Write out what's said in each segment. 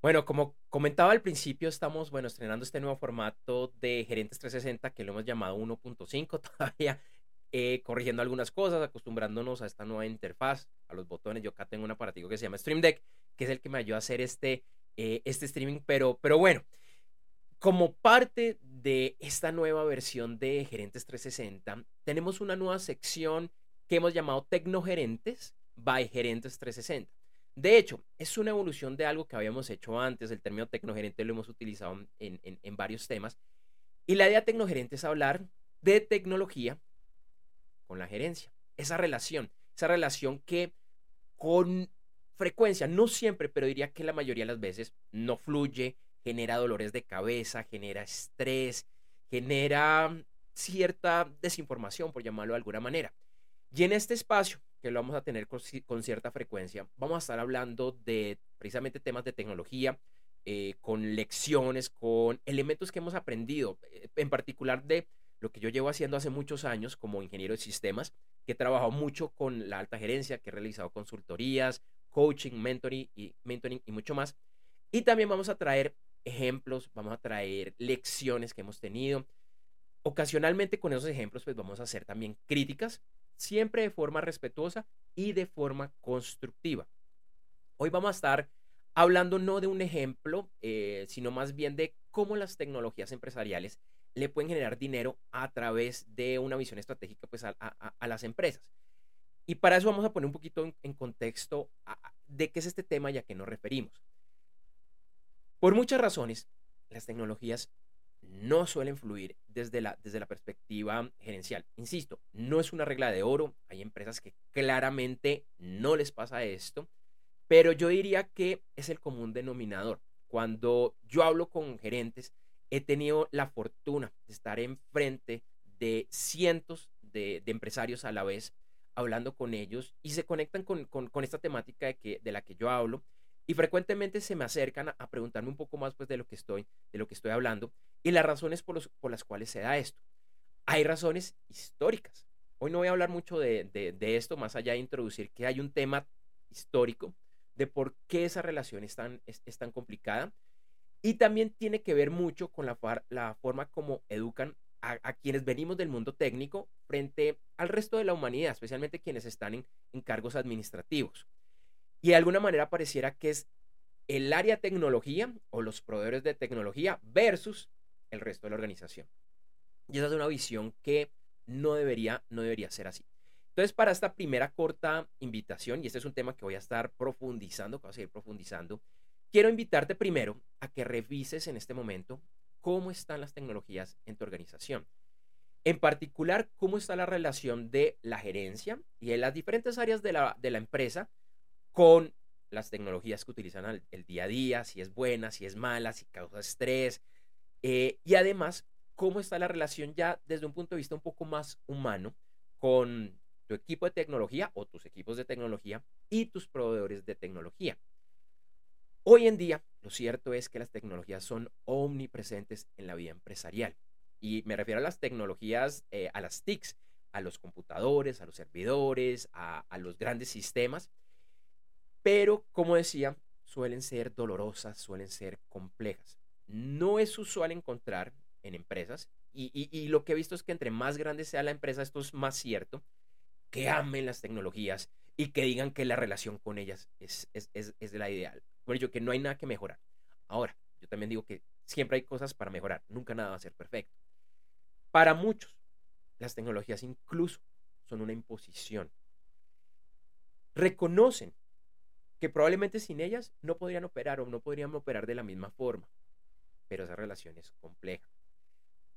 Bueno, como comentaba al principio, estamos, bueno, estrenando este nuevo formato de Gerentes 360 que lo hemos llamado 1.5, todavía eh, corrigiendo algunas cosas, acostumbrándonos a esta nueva interfaz, a los botones. Yo acá tengo un aparatico que se llama Stream Deck, que es el que me ayuda a hacer este, eh, este streaming, pero, pero bueno, como parte de esta nueva versión de Gerentes 360, tenemos una nueva sección que hemos llamado Tecnogerentes by Gerentes 360. De hecho, es una evolución de algo que habíamos hecho antes. El término tecnogerente lo hemos utilizado en, varios temas. Y la idea tecnogerente es hablar de tecnología con la gerencia. Esa relación, esa relación que con frecuencia, no siempre, pero diría que la mayoría de las veces no fluye, genera dolores de cabeza, genera estrés, genera cierta desinformación, por llamarlo de alguna manera. Y en este espacio que lo vamos a tener con, cierta frecuencia, vamos a estar hablando de precisamente temas de tecnología, eh, con lecciones, con elementos que hemos aprendido, eh, en particular de lo que yo llevo haciendo hace muchos años como ingeniero de sistemas, que he trabajado mucho con la alta gerencia, que he realizado consultorías, coaching, mentoring y, mentoring y mucho más. Y también vamos a traer ejemplos, vamos a traer lecciones que hemos tenido. Ocasionalmente con esos ejemplos pues vamos a hacer también críticas siempre de forma respetuosa y de forma constructiva. Hoy vamos a estar hablando no de un ejemplo, eh, sino más bien de cómo las tecnologías empresariales le pueden generar dinero a través de una visión estratégica pues, a, las empresas. Y para eso vamos a poner un poquito en, contexto de qué es este tema y a qué nos referimos. Por muchas razones, las tecnologías no suelen fluir desde la, desde la perspectiva gerencial. Insisto, no es una regla de oro. Hay empresas que claramente no les pasa esto, pero yo diría que es el común denominador. Cuando yo hablo con gerentes, he tenido la fortuna de estar enfrente de cientos de, empresarios a la vez, hablando con ellos y se conectan con, con, esta temática de, que, de la que yo hablo y frecuentemente se me acercan a, preguntarme un poco más pues, de, lo que estoy, de lo que estoy hablando y las razones por, los, por las cuales se da esto. Hay razones históricas. Hoy no voy a hablar mucho de, de, esto, más allá de introducir que hay un tema histórico de por qué esa relación es tan, es, tan complicada. Y también tiene que ver mucho con la, forma como educan a, a, quienes venimos del mundo técnico frente al resto de la humanidad, especialmente quienes están en cargos administrativos. Y de alguna manera pareciera que es el área tecnología o los proveedores de tecnología versus el resto de la organización. Y esa es una visión que no debería, no debería ser así. Entonces, para esta primera corta invitación, y este es un tema que voy a estar profundizando, que voy a seguir profundizando, quiero invitarte primero a que revises en este momento cómo están las tecnologías en tu organización. En particular, cómo está la relación de la gerencia y de las diferentes áreas de la, de la empresa con las tecnologías que utilizan el, día a día, si es buena, si es mala, si causa estrés. Eh, y además, cómo está la relación ya desde un punto de vista un poco más humano con tu equipo de tecnología o tus equipos de tecnología y tus proveedores de tecnología. Hoy en día, lo cierto es que las tecnologías son omnipresentes en la vida empresarial. Y me refiero a las tecnologías, eh, a las TICs, a los computadores, a los servidores, a los grandes sistemas pero como decía, suelen ser dolorosas, suelen ser complejas. No es usual encontrar en empresas, y, lo que he visto es que entre más grande sea la empresa, esto es más cierto, que amen las tecnologías y que digan que la relación con ellas es, es, es, la ideal. Por ello, que no hay nada que mejorar. Ahora, yo también digo que siempre hay cosas para mejorar, nunca nada va a ser perfecto. Para muchos, las tecnologías incluso son una imposición. Reconocen que probablemente sin ellas no podrían operar o no podrían operar de la misma forma. Pero esa relación es compleja.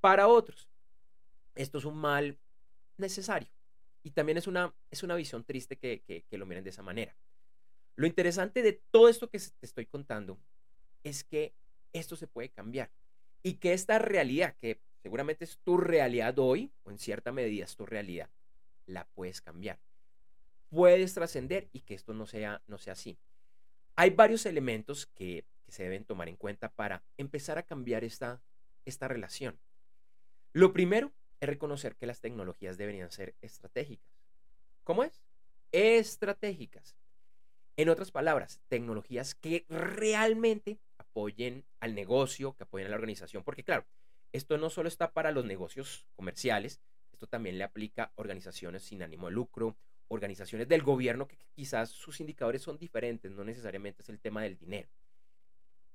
Para otros, esto es un mal necesario. Y también es una, es una visión triste que, que lo miren de esa manera. Lo interesante de todo esto que te estoy contando es que esto se puede cambiar. Y que esta realidad, que seguramente es tu realidad hoy, o en cierta medida es tu realidad, la puedes cambiar puedes trascender y que esto no sea, no sea así. Hay varios elementos que, se deben tomar en cuenta para empezar a cambiar esta, esta relación. Lo primero es reconocer que las tecnologías deberían ser estratégicas. ¿Cómo es? Estratégicas. En otras palabras, tecnologías que realmente apoyen al negocio, que apoyen a la organización, porque claro, esto no solo está para los negocios comerciales, esto también le aplica a organizaciones sin ánimo de lucro, organizaciones del gobierno que quizás sus indicadores son diferentes, no necesariamente es el tema del dinero.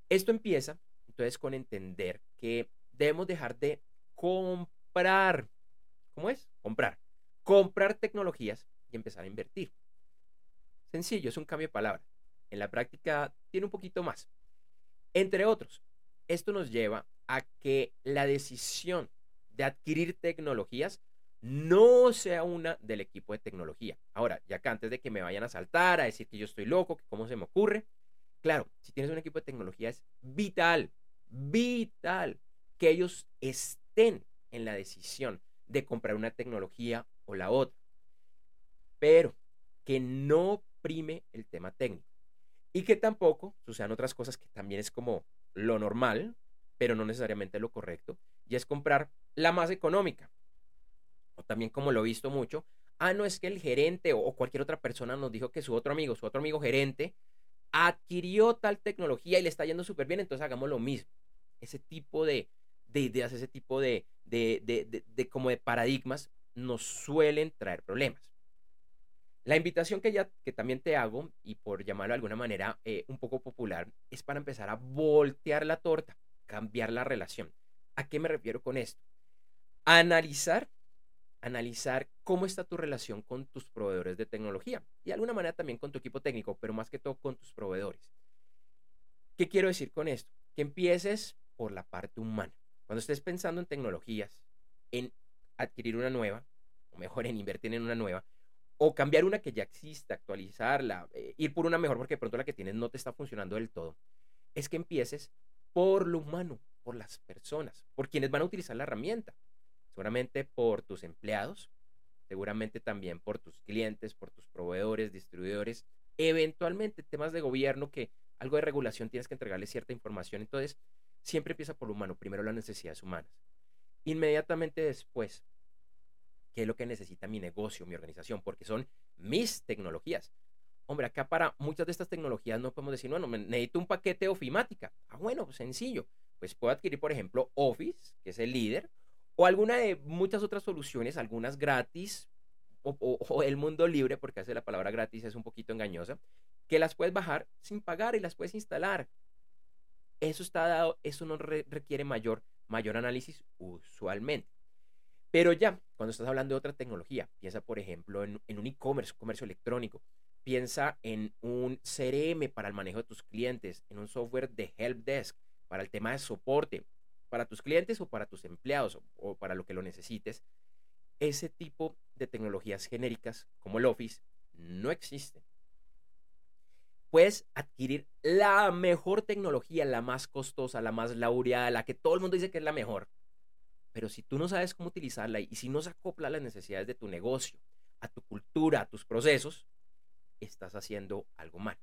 Esto empieza entonces con entender que debemos dejar de comprar. ¿Cómo es? Comprar. Comprar tecnologías y empezar a invertir. Sencillo, es un cambio de palabra. En la práctica tiene un poquito más. Entre otros, esto nos lleva a que la decisión de adquirir tecnologías no sea una del equipo de tecnología. Ahora, ya que antes de que me vayan a saltar, a decir que yo estoy loco, que cómo se me ocurre, claro, si tienes un equipo de tecnología es vital, vital que ellos estén en la decisión de comprar una tecnología o la otra, pero que no prime el tema técnico y que tampoco sucedan otras cosas que también es como lo normal, pero no necesariamente lo correcto, y es comprar la más económica. O también como lo he visto mucho, ah, no es que el gerente o cualquier otra persona nos dijo que su otro amigo, su otro amigo gerente, adquirió tal tecnología y le está yendo súper bien, entonces hagamos lo mismo. Ese tipo de, ideas, ese tipo de, de, como de paradigmas nos suelen traer problemas. La invitación que, ya, que también te hago, y por llamarlo de alguna manera eh, un poco popular, es para empezar a voltear la torta cambiar la relación. ¿A qué me refiero con esto? Analizar, analizar cómo está tu relación con tus proveedores de tecnología y de alguna manera también con tu equipo técnico, pero más que todo con tus proveedores. ¿Qué quiero decir con esto? Que empieces por la parte humana. Cuando estés pensando en tecnologías, en adquirir una nueva, o mejor en invertir en una nueva, o cambiar una que ya existe, actualizarla, eh, ir por una mejor porque de pronto la que tienes no te está funcionando del todo, es que empieces por lo humano, por las personas, por quienes van a utilizar la herramienta. Seguramente por tus empleados, seguramente también por tus clientes, por tus proveedores, distribuidores, eventualmente temas de gobierno que algo de regulación tienes que entregarle cierta información. Entonces, siempre empieza por lo humano, primero las necesidades humanas. Inmediatamente después, ¿qué es lo que necesita mi negocio, mi organización? Porque son mis tecnologías. Hombre, acá para muchas de estas tecnologías no podemos decir, bueno, necesito un paquete ofimática. Ah, bueno, pues sencillo. Pues puedo adquirir, por ejemplo, Office, que es el líder, o alguna de muchas otras soluciones, algunas gratis, o, el mundo libre, porque hace la palabra gratis es un poquito engañosa, que las puedes bajar sin pagar y las puedes instalar. Eso está dado, eso no requiere mayor, mayor análisis usualmente. Pero ya, cuando estás hablando de otra tecnología, piensa, por ejemplo, en, en un e-commerce, comercio electrónico, Piensa en un CRM para el manejo de tus clientes, en un software de help desk para el tema de soporte para tus clientes o para tus empleados o, para lo que lo necesites. Ese tipo de tecnologías genéricas como el Office no existen. Puedes adquirir la mejor tecnología, la más costosa, la más laureada, la que todo el mundo dice que es la mejor. Pero si tú no sabes cómo utilizarla y si no se acopla a las necesidades de tu negocio, a tu cultura, a tus procesos, estás haciendo algo mal.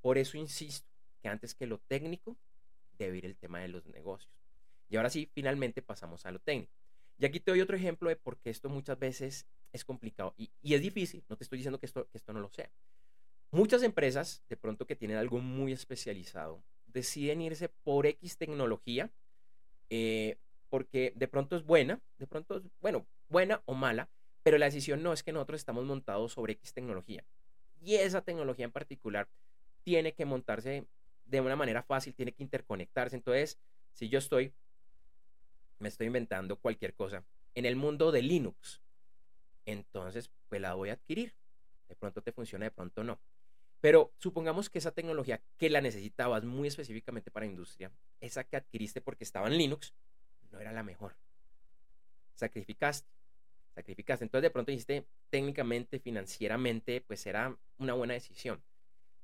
Por eso insisto que antes que lo técnico debe ir el tema de los negocios. Y ahora sí, finalmente pasamos a lo técnico. Y aquí te doy otro ejemplo de por qué esto muchas veces es complicado y, es difícil. No te estoy diciendo que esto, no lo sea. Muchas empresas, de pronto que tienen algo muy especializado, deciden irse por X tecnología eh, porque de pronto es buena, de pronto es, bueno, buena o mala, pero la decisión no es que nosotros estamos montados sobre X tecnología. Y esa tecnología en particular tiene que montarse de una manera fácil, tiene que interconectarse. Entonces, si yo estoy, me estoy inventando cualquier cosa en el mundo de Linux, entonces pues la voy a adquirir. De pronto te funciona, de pronto no. Pero supongamos que esa tecnología que la necesitabas muy específicamente para industria, esa que adquiriste porque estaba en Linux, no era la mejor. Sacrificaste sacrificaste. Entonces de pronto dijiste técnicamente, financieramente, pues era una buena decisión.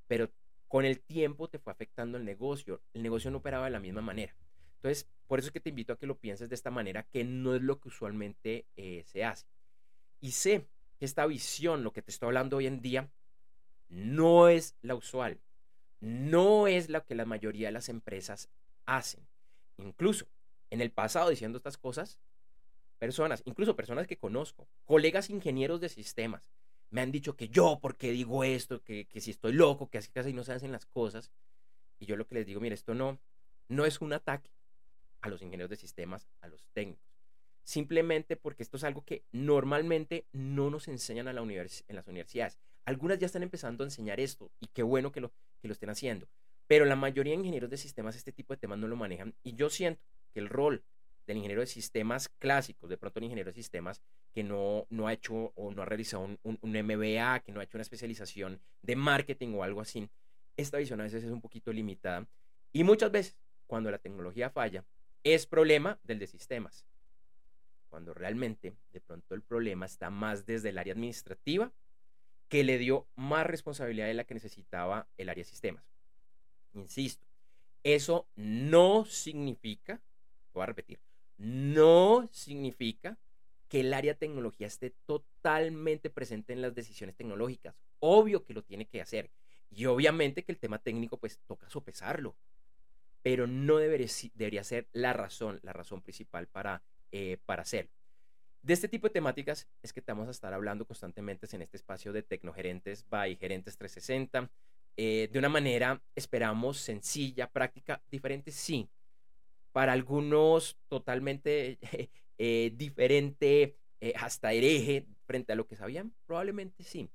Pero con el tiempo te fue afectando el negocio. El negocio no operaba de la misma manera. Entonces, por eso es que te invito a que lo pienses de esta manera, que no es lo que usualmente eh, se hace. Y sé que esta visión, lo que te estoy hablando hoy en día, no es la usual. No es lo que la mayoría de las empresas hacen. Incluso en el pasado diciendo estas cosas, personas, incluso personas que conozco, colegas ingenieros de sistemas, me han dicho que yo, porque digo esto, que, si estoy loco, que así casi no se hacen las cosas. Y yo lo que les digo, mire, esto no, no es un ataque a los ingenieros de sistemas, a los técnicos. Simplemente porque esto es algo que normalmente no nos enseñan a la en las universidades. Algunas ya están empezando a enseñar esto y qué bueno que lo, que lo estén haciendo. Pero la mayoría de ingenieros de sistemas este tipo de temas no lo manejan y yo siento que el rol del ingeniero de sistemas clásicos, de pronto el ingeniero de sistemas que no, no ha hecho o no ha realizado un, MBA, que no ha hecho una especialización de marketing o algo así, esta visión a veces es un poquito limitada. Y muchas veces, cuando la tecnología falla, es problema del de sistemas. Cuando realmente, de pronto, el problema está más desde el área administrativa, que le dio más responsabilidad de la que necesitaba el área sistemas. Insisto, eso no significa, voy a repetir, no significa que el área tecnología esté totalmente presente en las decisiones tecnológicas. Obvio que lo tiene que hacer. Y obviamente que el tema técnico pues toca sopesarlo. Pero no debería, debería ser la razón, la razón principal para, eh, para hacerlo. De este tipo de temáticas es que te vamos a estar hablando constantemente en este espacio de Tecnogerentes by Gerentes 360. Eh, de una manera, esperamos, sencilla, práctica, diferente, sí, para algunos totalmente eh, diferente, eh, hasta hereje frente a lo que sabían, probablemente sí.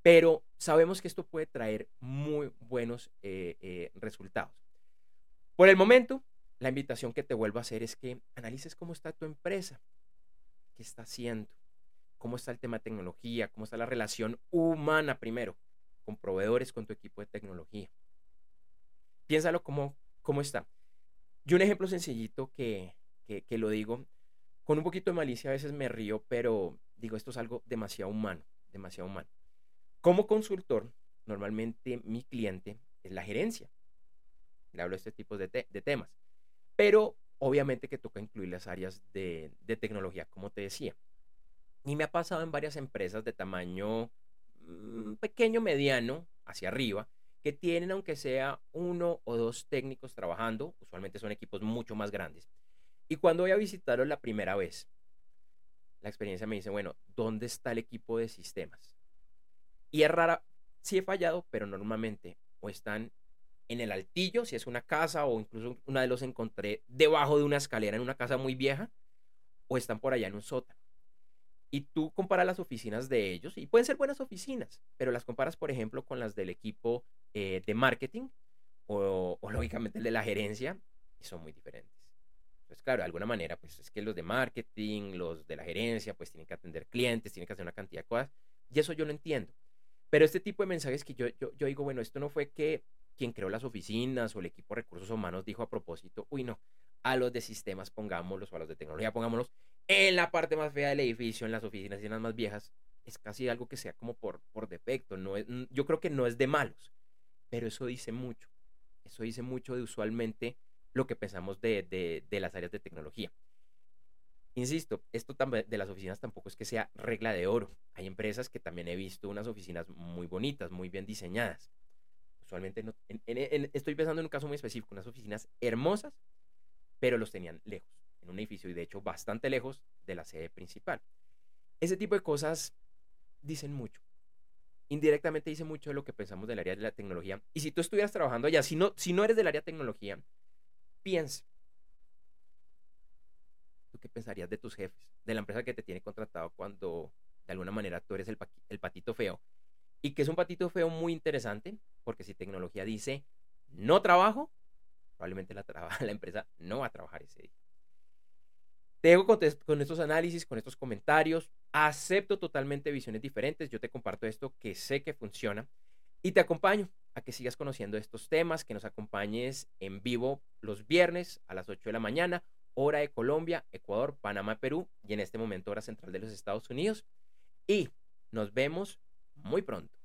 Pero sabemos que esto puede traer muy buenos eh, resultados. Por el momento, la invitación que te vuelvo a hacer es que analices cómo está tu empresa, qué está haciendo, cómo está el tema de tecnología, cómo está la relación humana primero, con proveedores, con tu equipo de tecnología. Piénsalo cómo, cómo está. Yo un ejemplo sencillito que, que, lo digo, con un poquito de malicia a veces me río, pero digo, esto es algo demasiado humano, demasiado humano. Como consultor, normalmente mi cliente es la gerencia. Le hablo de este tipo de, de temas. Pero obviamente que toca incluir las áreas de, de, tecnología, como te decía. Y me ha pasado en varias empresas de tamaño mm, pequeño, mediano, hacia arriba, que tienen aunque sea uno o dos técnicos trabajando, usualmente son equipos mucho más grandes. Y cuando voy a visitarlos la primera vez, la experiencia me dice, bueno, ¿dónde está el equipo de sistemas? Y es rara, sí he fallado, pero normalmente o están en el altillo, si es una casa, o incluso una de los encontré debajo de una escalera en una casa muy vieja, o están por allá en un sótano y tú comparas las oficinas de ellos, y pueden ser buenas oficinas, pero las comparas, por ejemplo, con las del equipo eh, de marketing o, lógicamente el de la gerencia, y son muy diferentes. Entonces, claro, de alguna manera, pues es que los de marketing, los de la gerencia, pues tienen que atender clientes, tienen que hacer una cantidad de cosas, y eso yo lo entiendo. Pero este tipo de mensajes que yo, yo, yo digo, bueno, esto no fue que quien creó las oficinas o el equipo de recursos humanos dijo a propósito, uy, no, a los de sistemas pongámoslos o a los de tecnología pongámoslos en la parte más fea del edificio, en las oficinas y en las más viejas, es casi algo que sea como por, por defecto. No es, yo creo que no es de malos, pero eso dice mucho. Eso dice mucho de usualmente lo que pensamos de, de, de las áreas de tecnología. Insisto, esto de las oficinas tampoco es que sea regla de oro. Hay empresas que también he visto unas oficinas muy bonitas, muy bien diseñadas. Usualmente estoy pensando en un caso muy específico, unas oficinas hermosas, pero los tenían lejos en un edificio y de hecho bastante lejos de la sede principal. Ese tipo de cosas dicen mucho. Indirectamente dice mucho de lo que pensamos del área de la tecnología. Y si tú estuvieras trabajando allá, si no, si no eres del área de tecnología, piensa. ¿Tú qué pensarías de tus jefes? De la empresa que te tiene contratado cuando de alguna manera tú eres el patito feo. Y que es un patito feo muy interesante, porque si tecnología dice no trabajo, probablemente la, empresa no va a trabajar ese día. Te dejo con, estos análisis, con estos comentarios. Acepto totalmente visiones diferentes. Yo te comparto esto que sé que funciona y te acompaño a que sigas conociendo estos temas, que nos acompañes en vivo los viernes a las 8 de la mañana, hora de Colombia, Ecuador, Panamá, Perú y en este momento hora central de los Estados Unidos. Y nos vemos muy pronto.